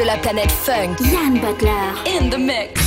De la planète funk. Yann Butler. In the mix.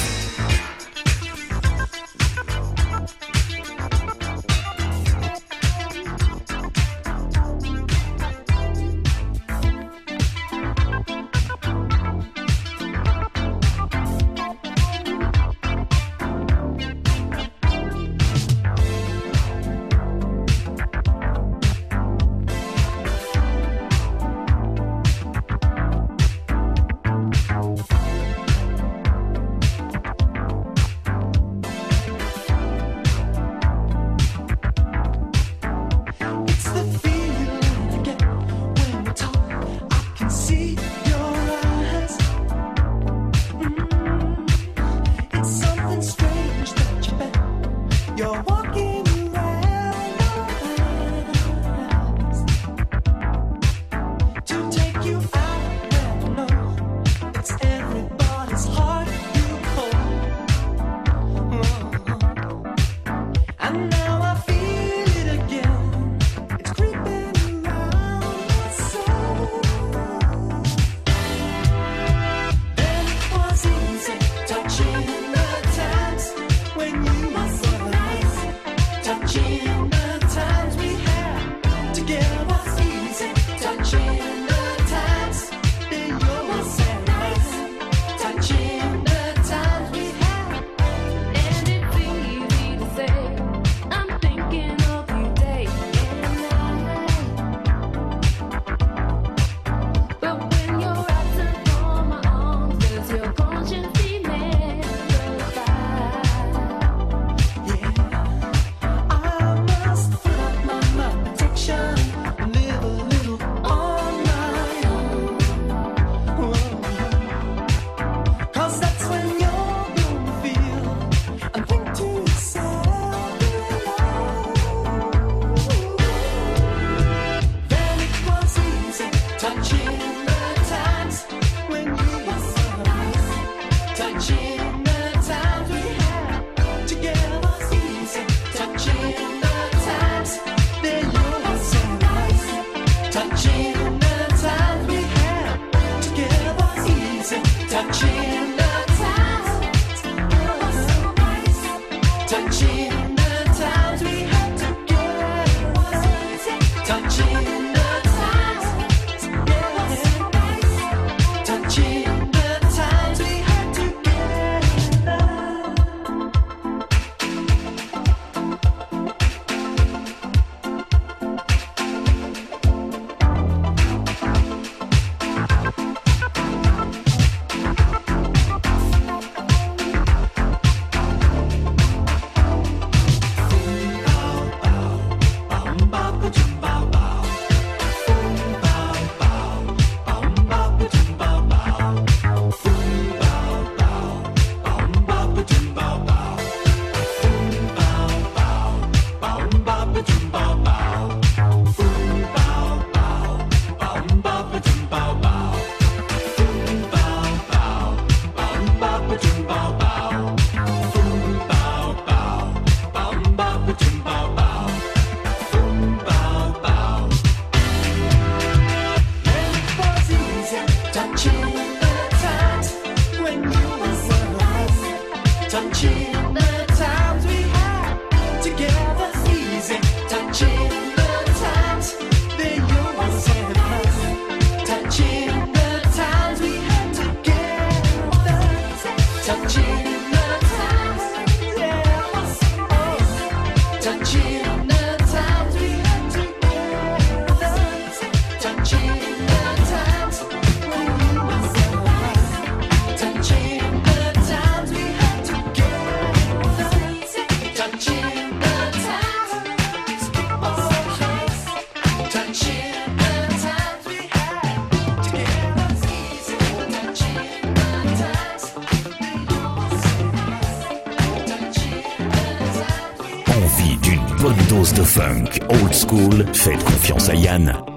Faites confiance à Yann.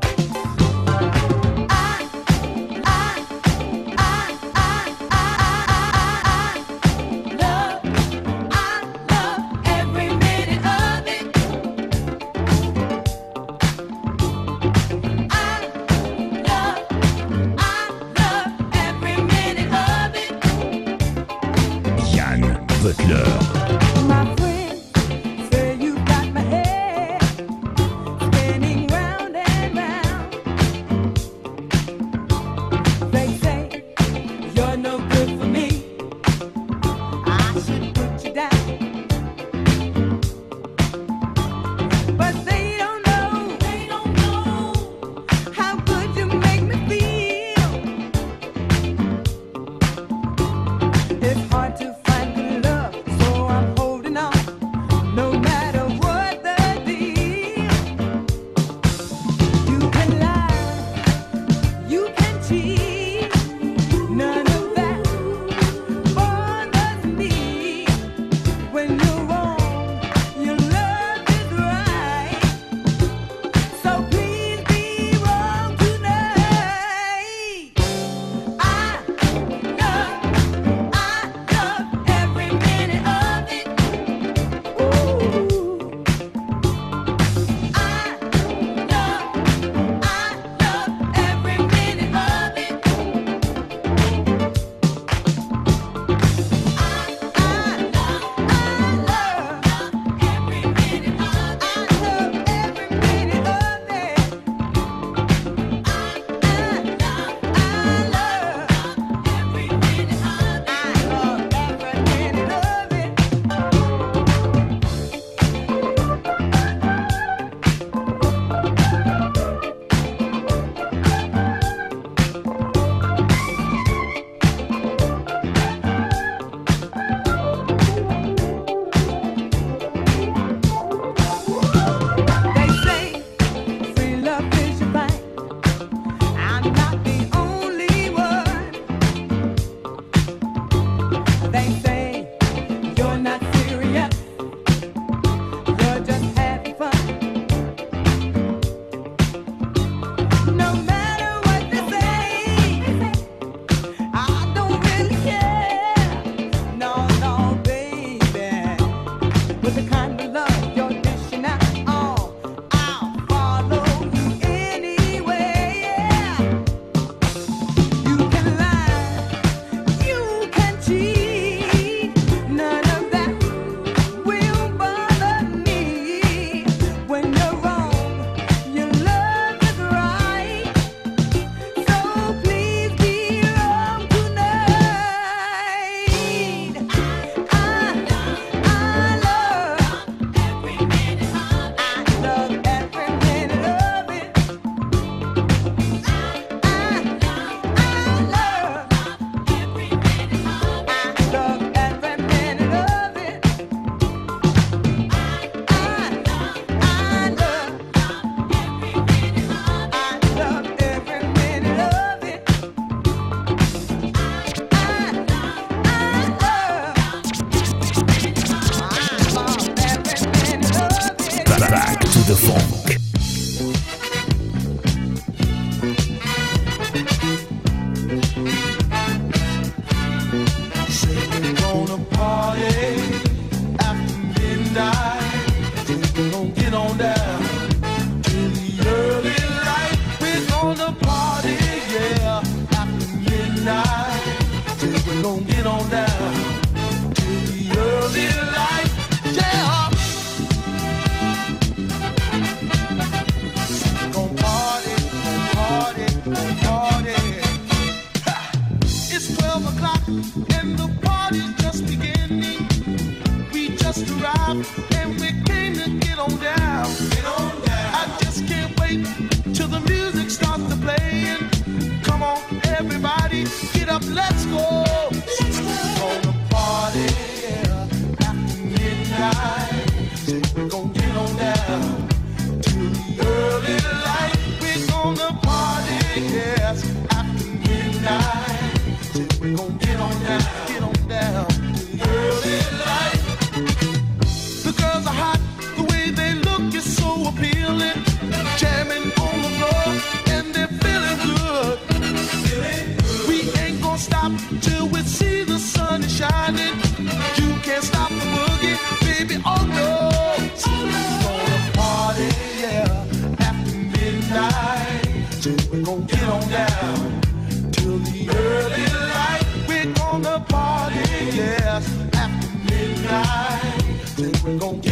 Go.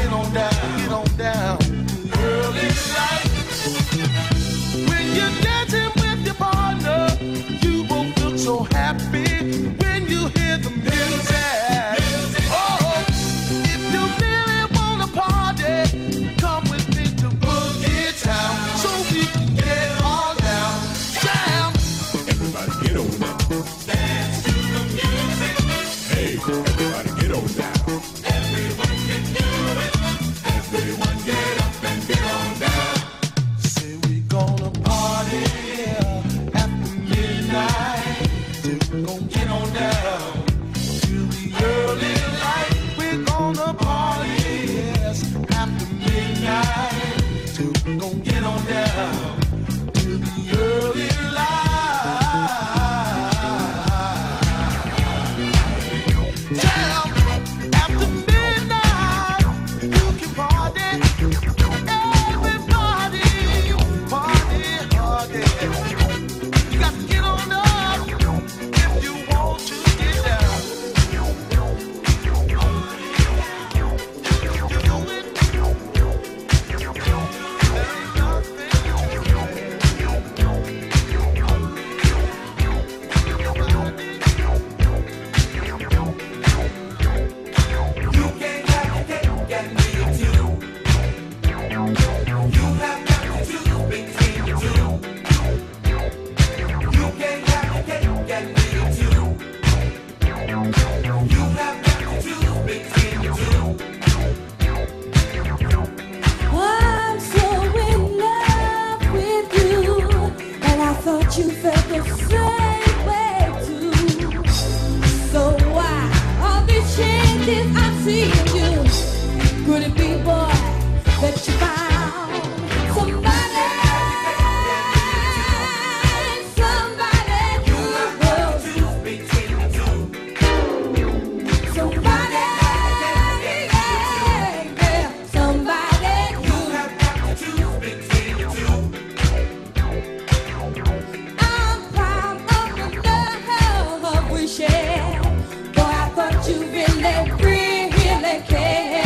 Thought you really, really care.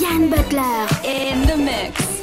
Yann Butler. In the mix.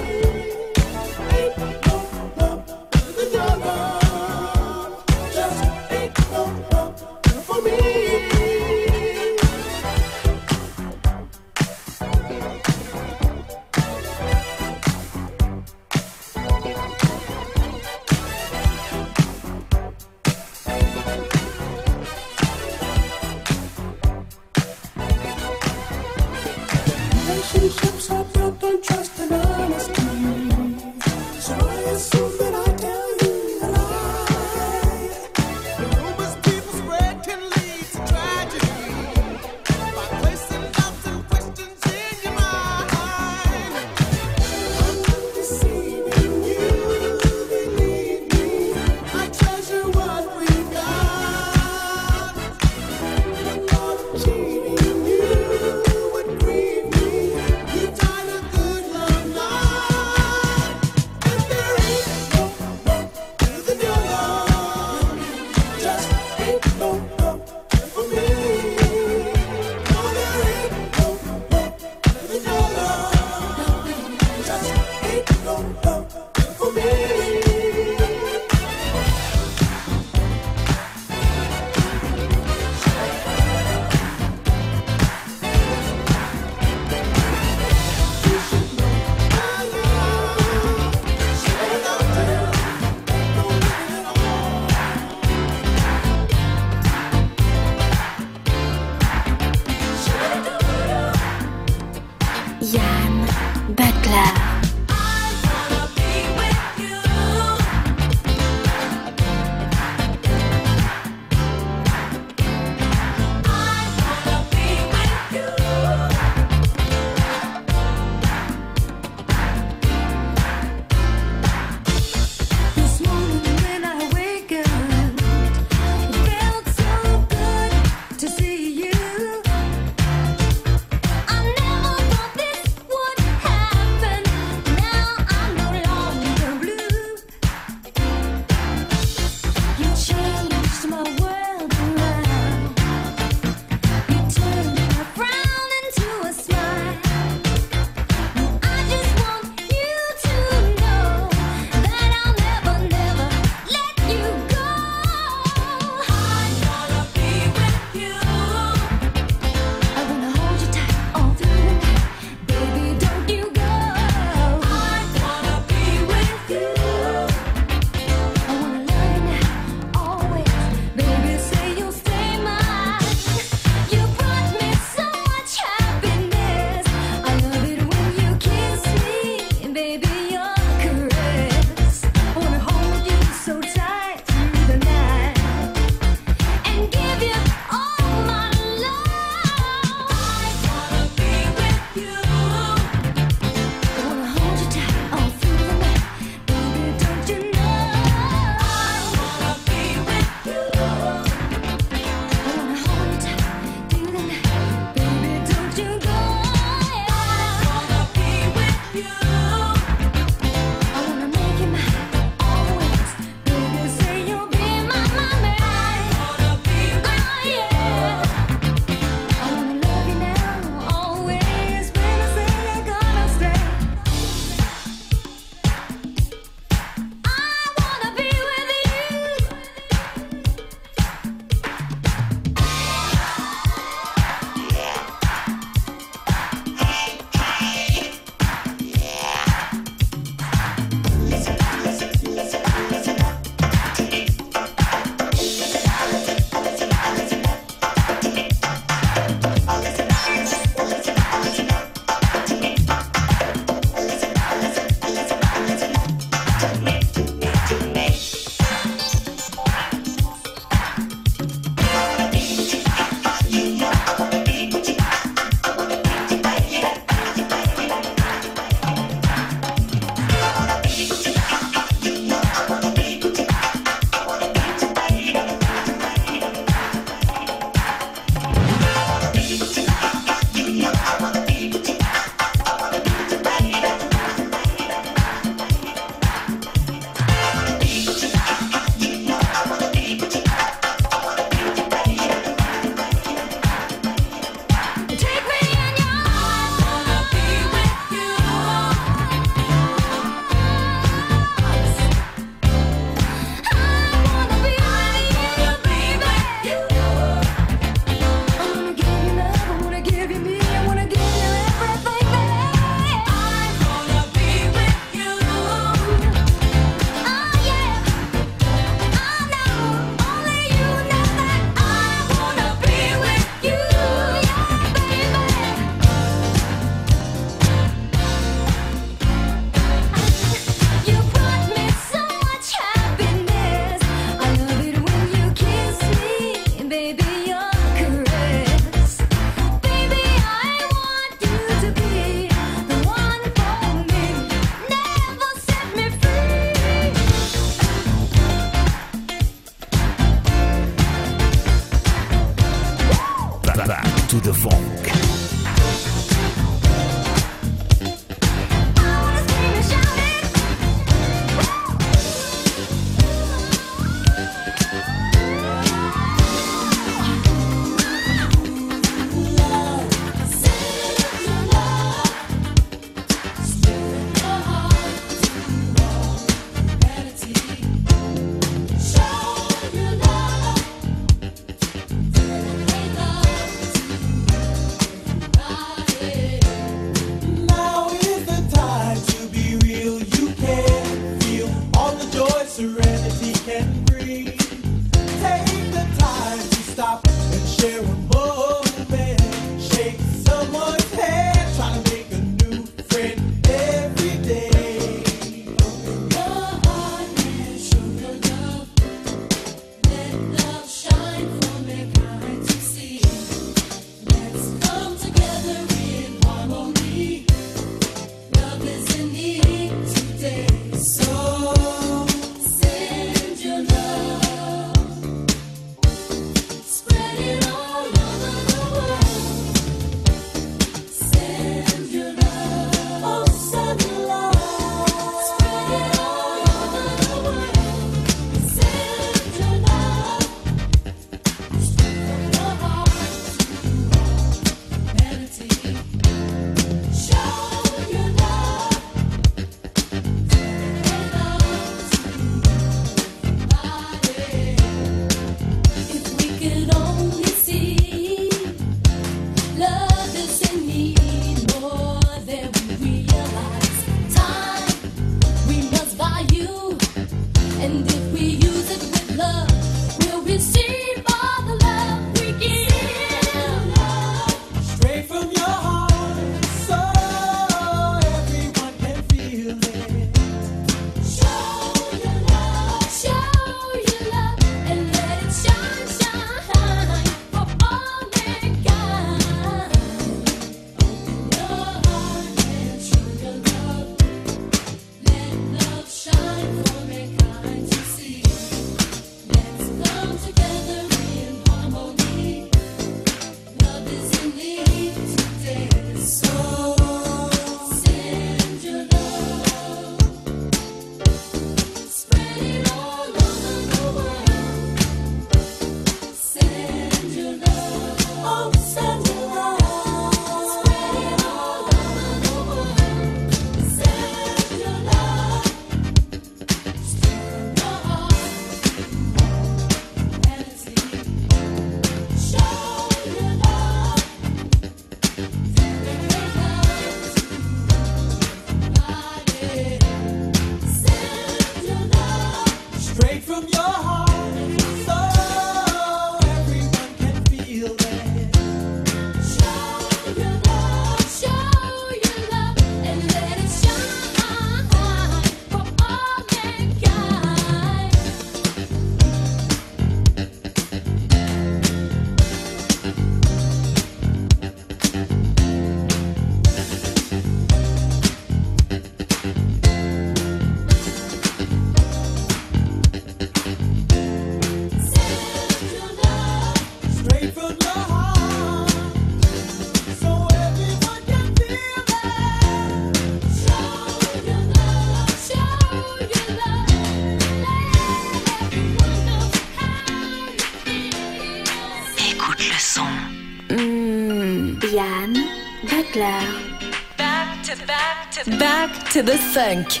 To the funk.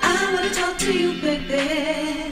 I wanna talk to you, baby.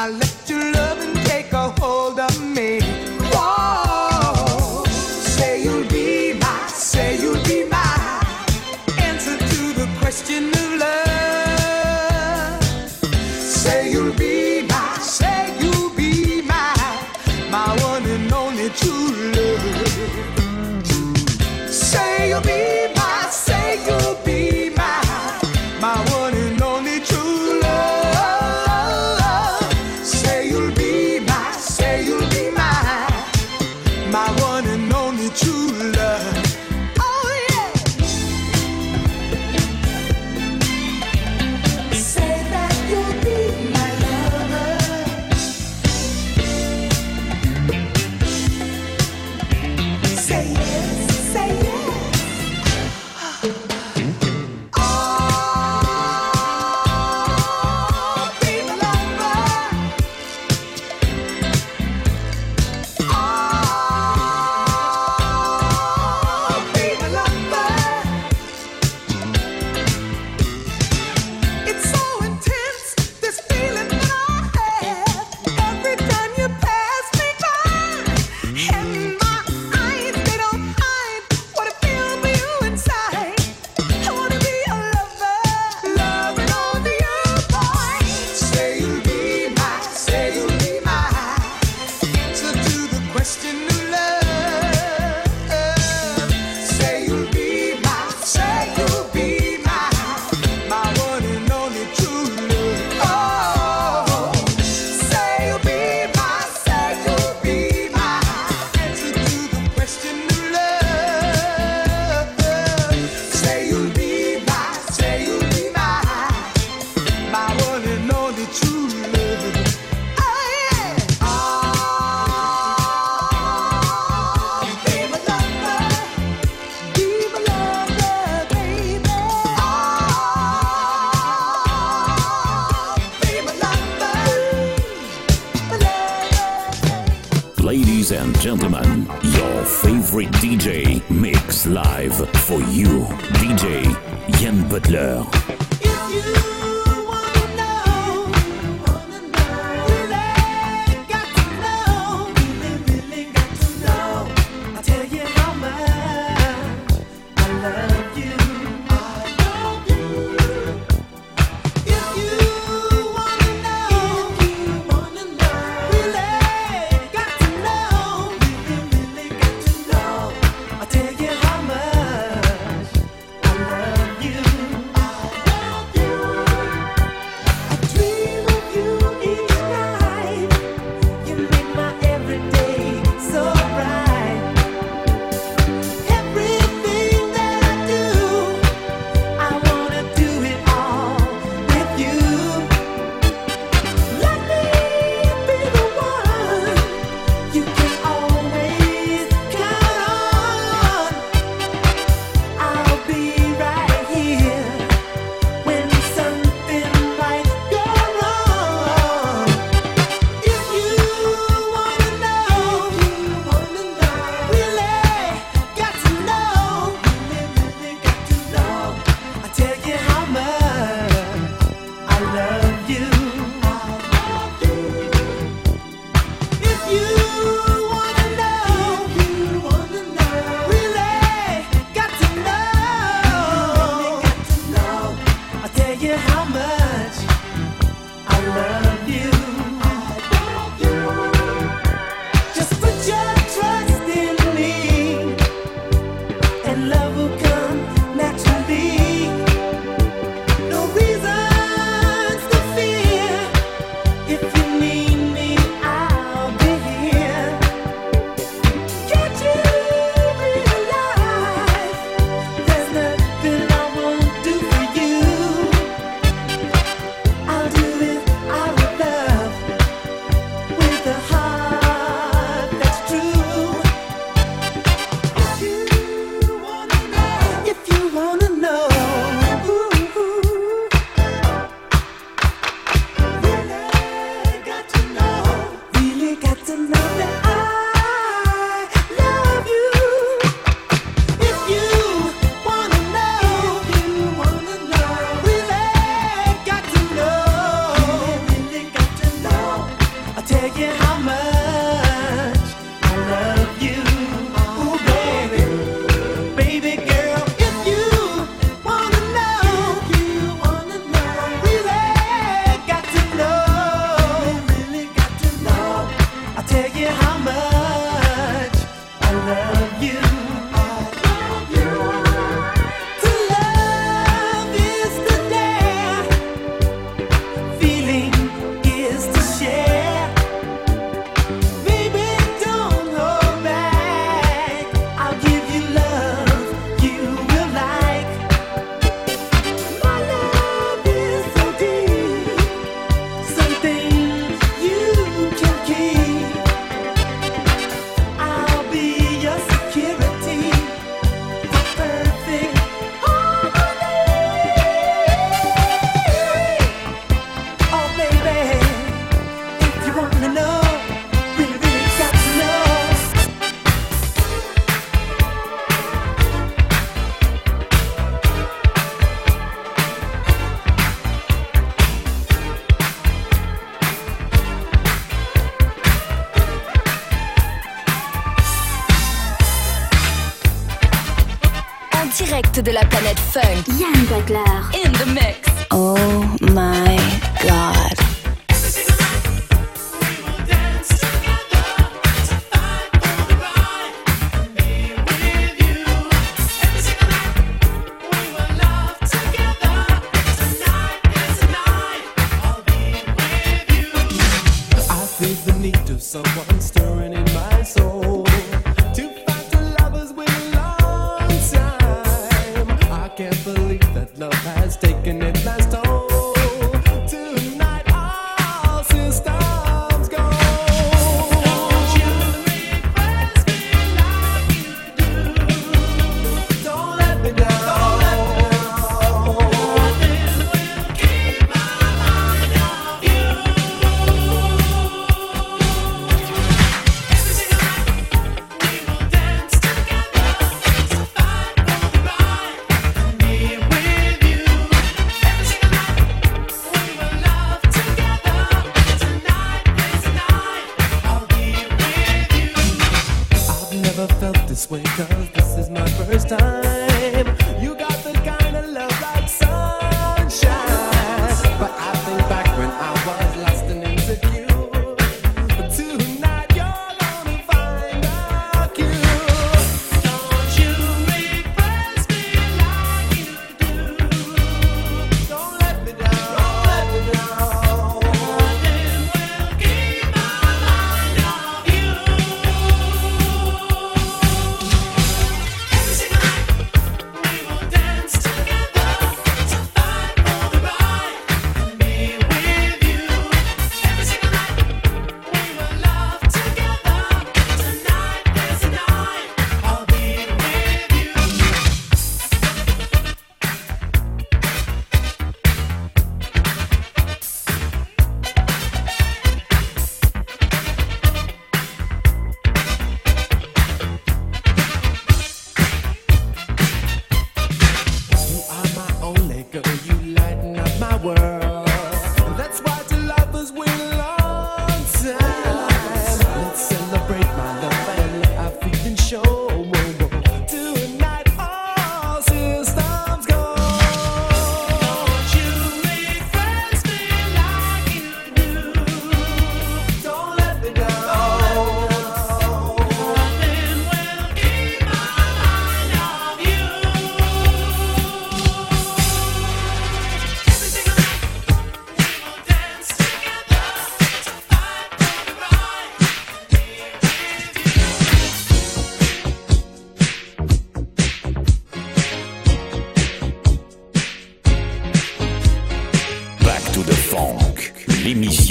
I let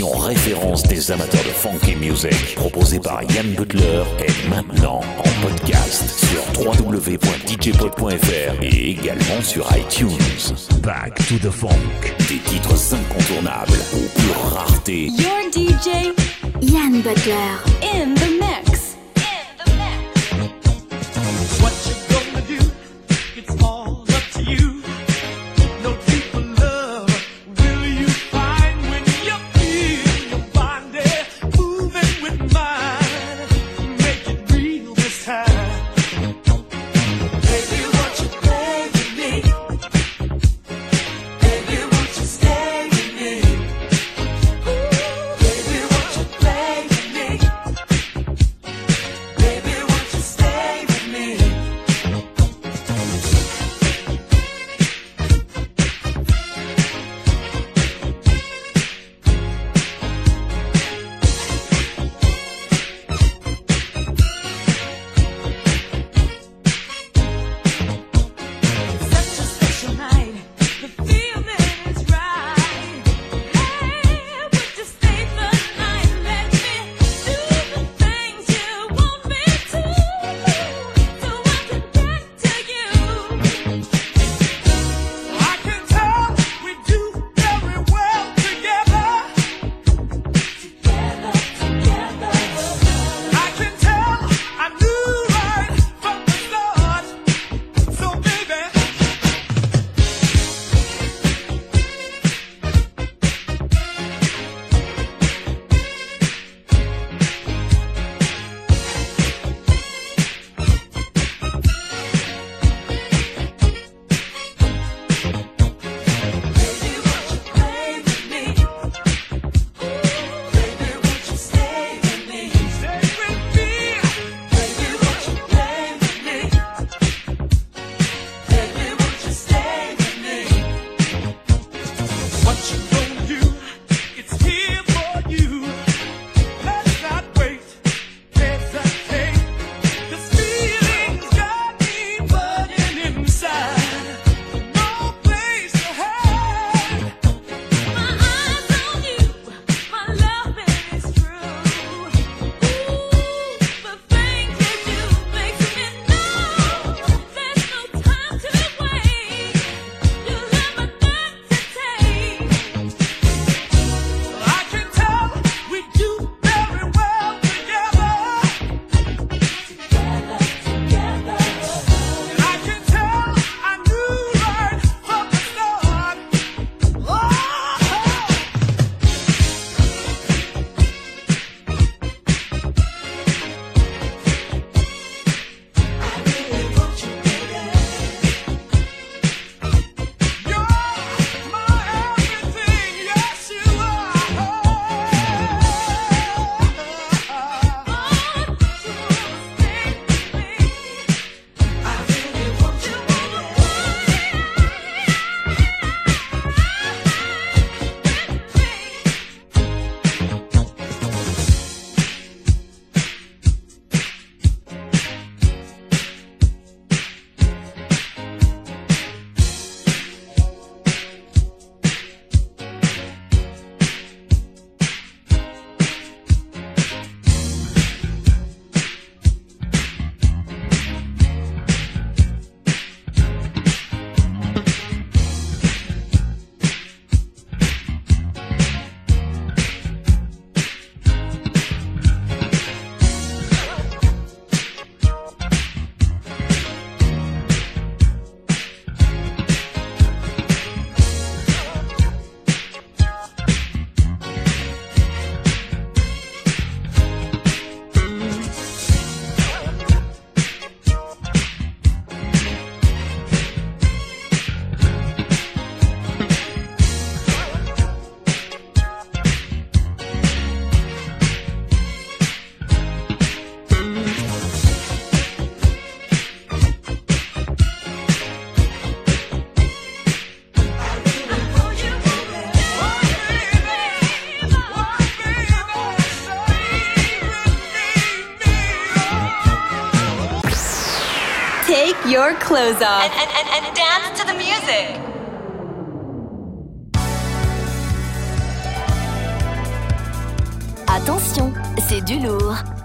référence des amateurs de funky music proposée par Yann Butler est maintenant en podcast sur www.djpod.fr et également sur iTunes. Back to the funk, des titres incontournables aux pures raretés. Your DJ Yann Butler in the mix. your clothes off and, and, and, and dance to the music. Attention, c'est du lourd.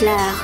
clair.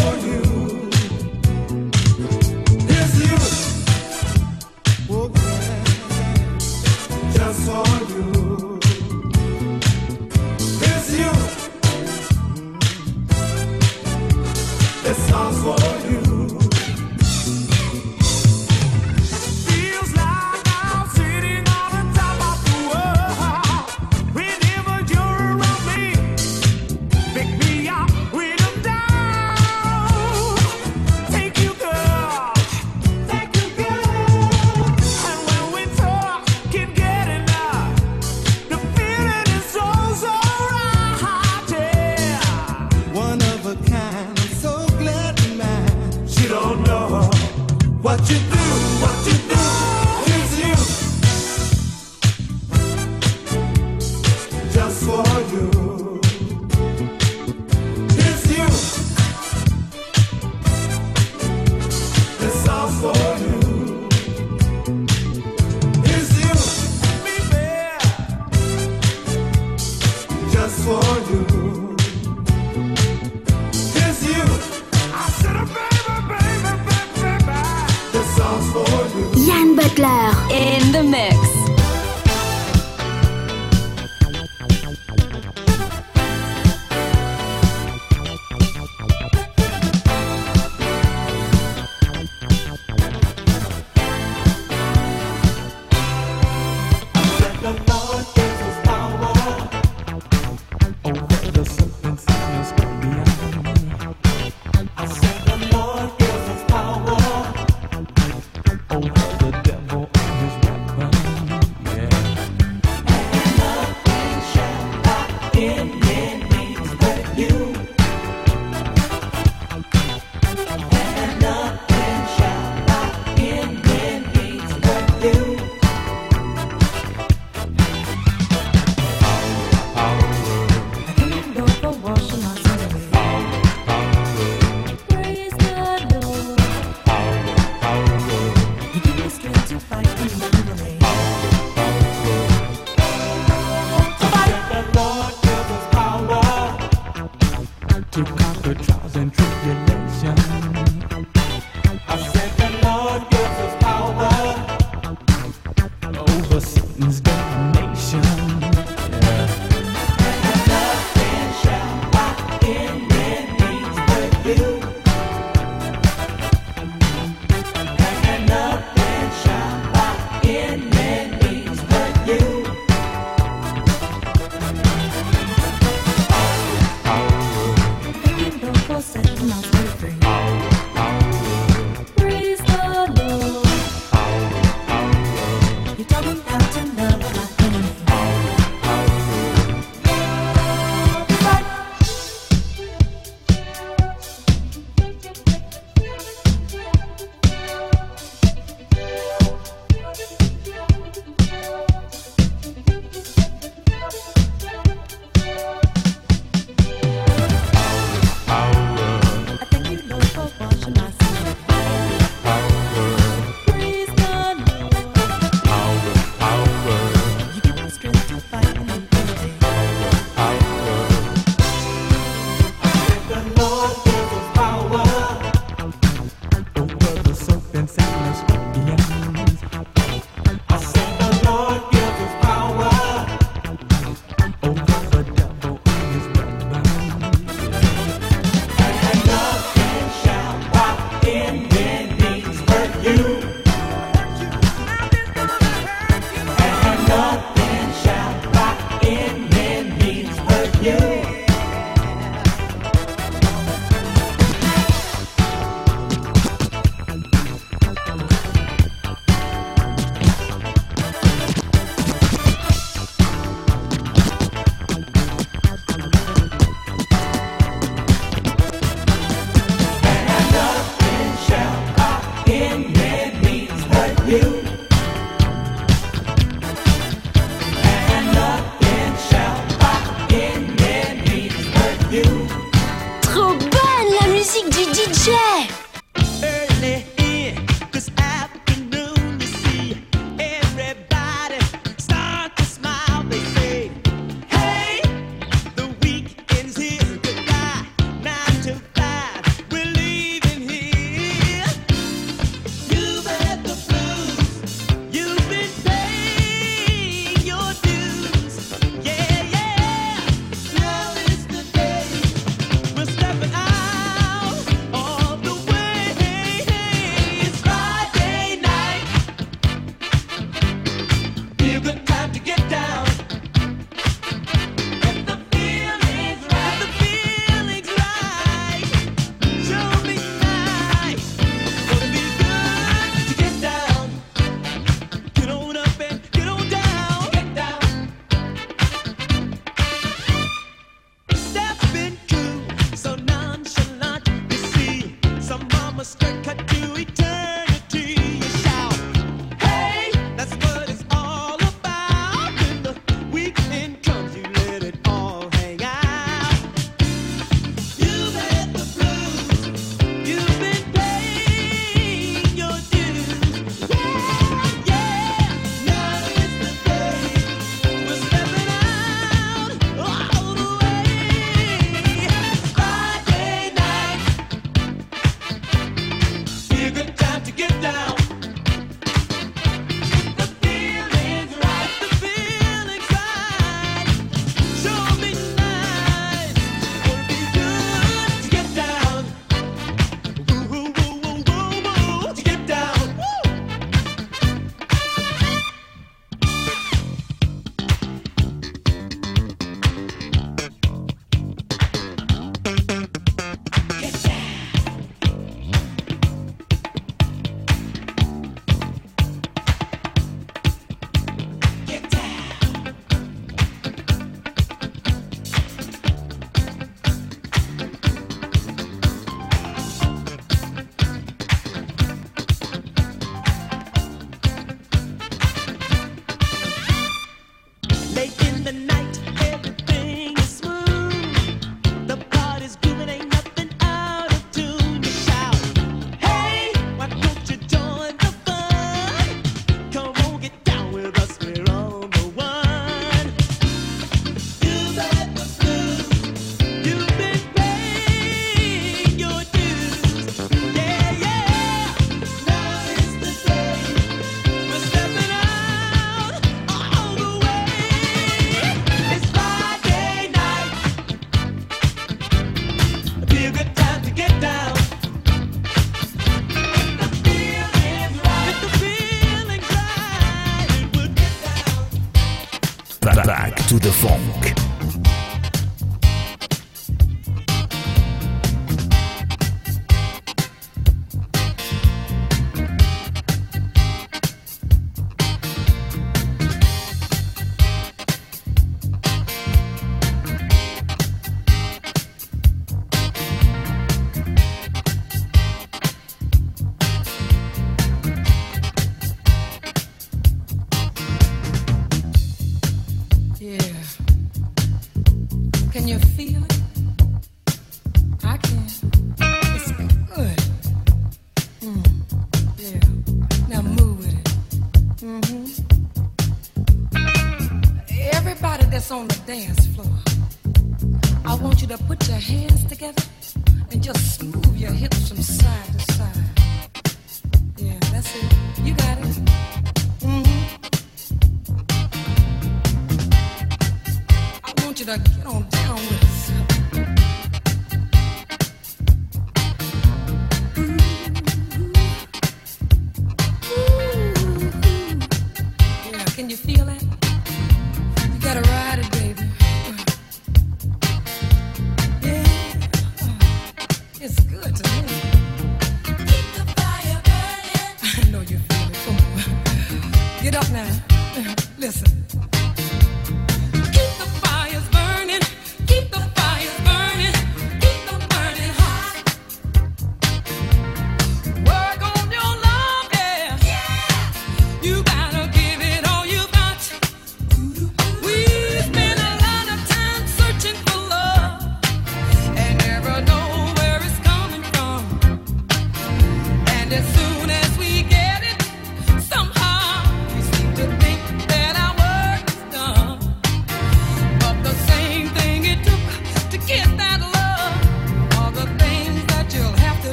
For you. in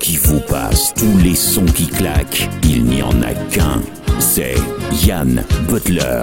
qui vous passe tous les sons qui claquent. Il n'y en a qu'un. C'est Yann Butler.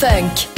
Funk.